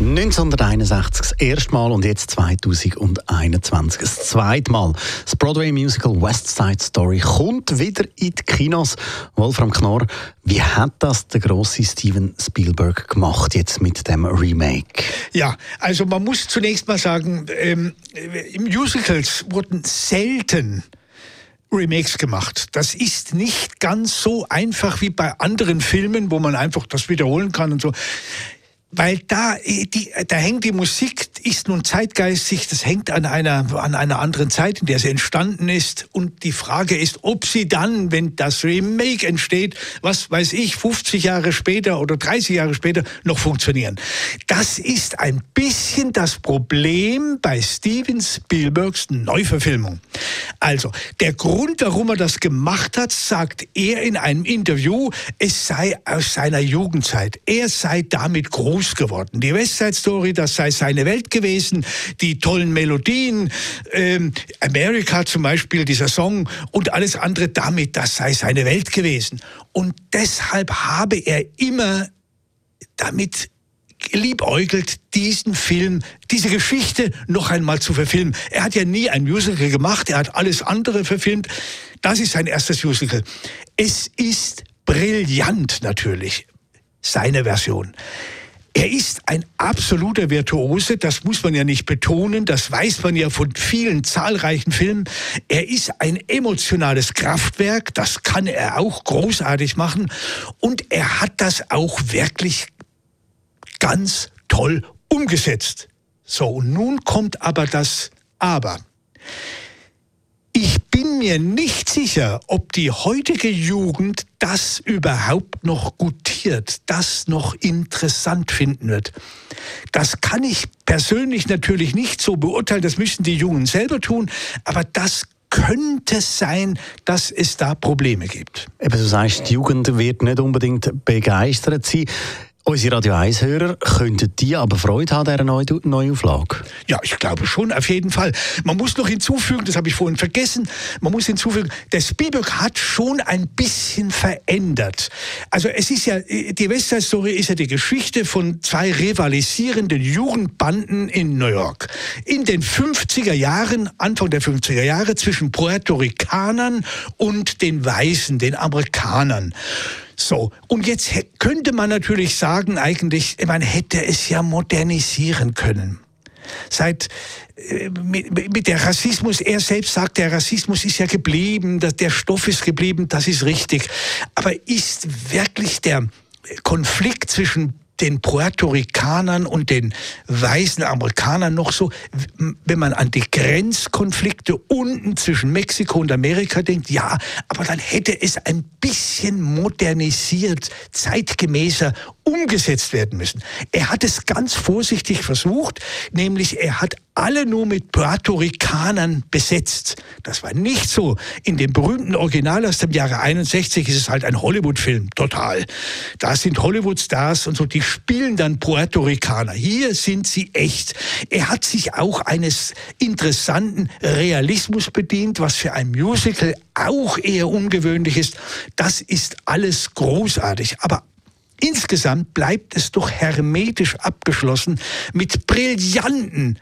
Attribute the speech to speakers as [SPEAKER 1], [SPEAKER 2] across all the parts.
[SPEAKER 1] 1961 das erste Mal und jetzt 2021 das zweite Mal. Das Broadway-Musical West Side Story kommt wieder in die Kinos. Wolfram Knorr, wie hat das der große Steven Spielberg gemacht jetzt mit dem Remake?
[SPEAKER 2] Ja, also man muss zunächst mal sagen, ähm, Musicals wurden selten Remakes gemacht. Das ist nicht ganz so einfach wie bei anderen Filmen, wo man einfach das wiederholen kann und so weil da, äh, die, da hängt die Musik, ist nun zeitgeistig, das hängt an einer, an einer anderen Zeit, in der sie entstanden ist. Und die Frage ist, ob sie dann, wenn das Remake entsteht, was weiß ich, 50 Jahre später oder 30 Jahre später noch funktionieren. Das ist ein bisschen das Problem bei Steven Spielbergs Neuverfilmung. Also, der Grund, warum er das gemacht hat, sagt er in einem Interview, es sei aus seiner Jugendzeit. Er sei damit groß geworden. Die Westside Story, das sei seine Welt gewesen, die tollen Melodien, ähm, America zum Beispiel, dieser Song und alles andere damit, das sei seine Welt gewesen. Und deshalb habe er immer damit liebäugelt, diesen Film, diese Geschichte noch einmal zu verfilmen. Er hat ja nie ein Musical gemacht, er hat alles andere verfilmt. Das ist sein erstes Musical. Es ist brillant natürlich, seine Version. Er ist ein absoluter Virtuose, das muss man ja nicht betonen, das weiß man ja von vielen zahlreichen Filmen. Er ist ein emotionales Kraftwerk, das kann er auch großartig machen und er hat das auch wirklich ganz toll umgesetzt. So, und nun kommt aber das Aber. Bin mir nicht sicher, ob die heutige Jugend das überhaupt noch gutiert, das noch interessant finden wird. Das kann ich persönlich natürlich nicht so beurteilen, das müssen die Jungen selber tun, aber das könnte sein, dass es da Probleme gibt.
[SPEAKER 1] Eben, du sagst, die Jugend wird nicht unbedingt begeistert sein. Unsere Radio 1-Hörer könnten die aber Freude haben an dieser Neuauflage?
[SPEAKER 2] Ja, ich glaube schon, auf jeden Fall. Man muss noch hinzufügen, das habe ich vorhin vergessen, man muss hinzufügen, der Spielberg hat schon ein bisschen verändert. Also es ist ja, die Westside Story ist ja die Geschichte von zwei rivalisierenden Jugendbanden in New York. In den 50er Jahren, Anfang der 50er Jahre, zwischen Puerto Ricanern und den Weißen, den Amerikanern. So, und jetzt könnte man natürlich sagen, eigentlich, man hätte es ja modernisieren können. Seit äh, mit, mit der Rassismus, er selbst sagt, der Rassismus ist ja geblieben, der Stoff ist geblieben, das ist richtig. Aber ist wirklich der Konflikt zwischen den Puerto Ricanern und den weißen Amerikanern noch so, wenn man an die Grenzkonflikte unten zwischen Mexiko und Amerika denkt, ja, aber dann hätte es ein bisschen modernisiert, zeitgemäßer umgesetzt werden müssen. Er hat es ganz vorsichtig versucht, nämlich er hat alle nur mit Puerto Ricanern besetzt. Das war nicht so. In dem berühmten Original aus dem Jahre 61 ist es halt ein Hollywood-Film, total. Da sind Hollywood-Stars und so, die spielen dann Puerto Ricaner. Hier sind sie echt. Er hat sich auch eines interessanten Realismus bedient, was für ein Musical auch eher ungewöhnlich ist. Das ist alles großartig. Aber Insgesamt bleibt es doch hermetisch abgeschlossen mit brillanten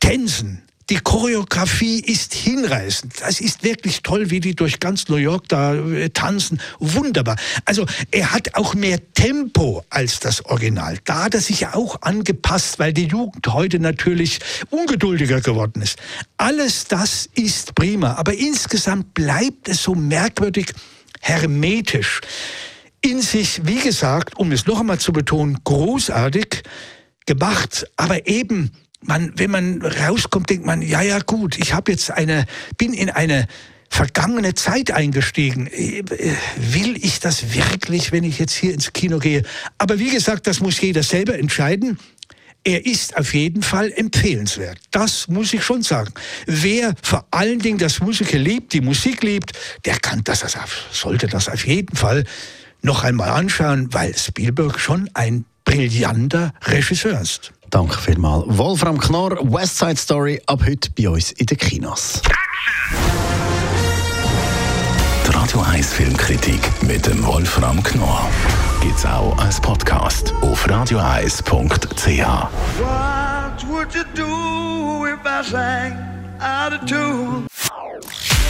[SPEAKER 2] Tänzen. Die Choreografie ist hinreißend. Das ist wirklich toll, wie die durch ganz New York da äh, tanzen. Wunderbar. Also er hat auch mehr Tempo als das Original. Da hat er sich auch angepasst, weil die Jugend heute natürlich ungeduldiger geworden ist. Alles das ist prima. Aber insgesamt bleibt es so merkwürdig hermetisch. In sich, wie gesagt, um es noch einmal zu betonen, großartig gemacht, aber eben man, wenn man rauskommt, denkt man, ja, ja, gut, ich habe jetzt eine, bin in eine vergangene Zeit eingestiegen. Will ich das wirklich, wenn ich jetzt hier ins Kino gehe? Aber wie gesagt, das muss jeder selber entscheiden. er ist auf jeden Fall empfehlenswert. Das muss ich schon sagen. Wer vor allen Dingen das Musical liebt, die Musik liebt, der kann das, also sollte das auf jeden Fall noch einmal anschauen, weil Spielberg schon ein brillanter Regisseur ist.
[SPEAKER 1] Danke vielmals. Wolfram Knorr, West Side Story, ab heute bei uns in den Kinos.
[SPEAKER 3] Die Radio 1 Filmkritik mit dem Wolfram Knorr gibt's auch als Podcast auf radioeis.ch.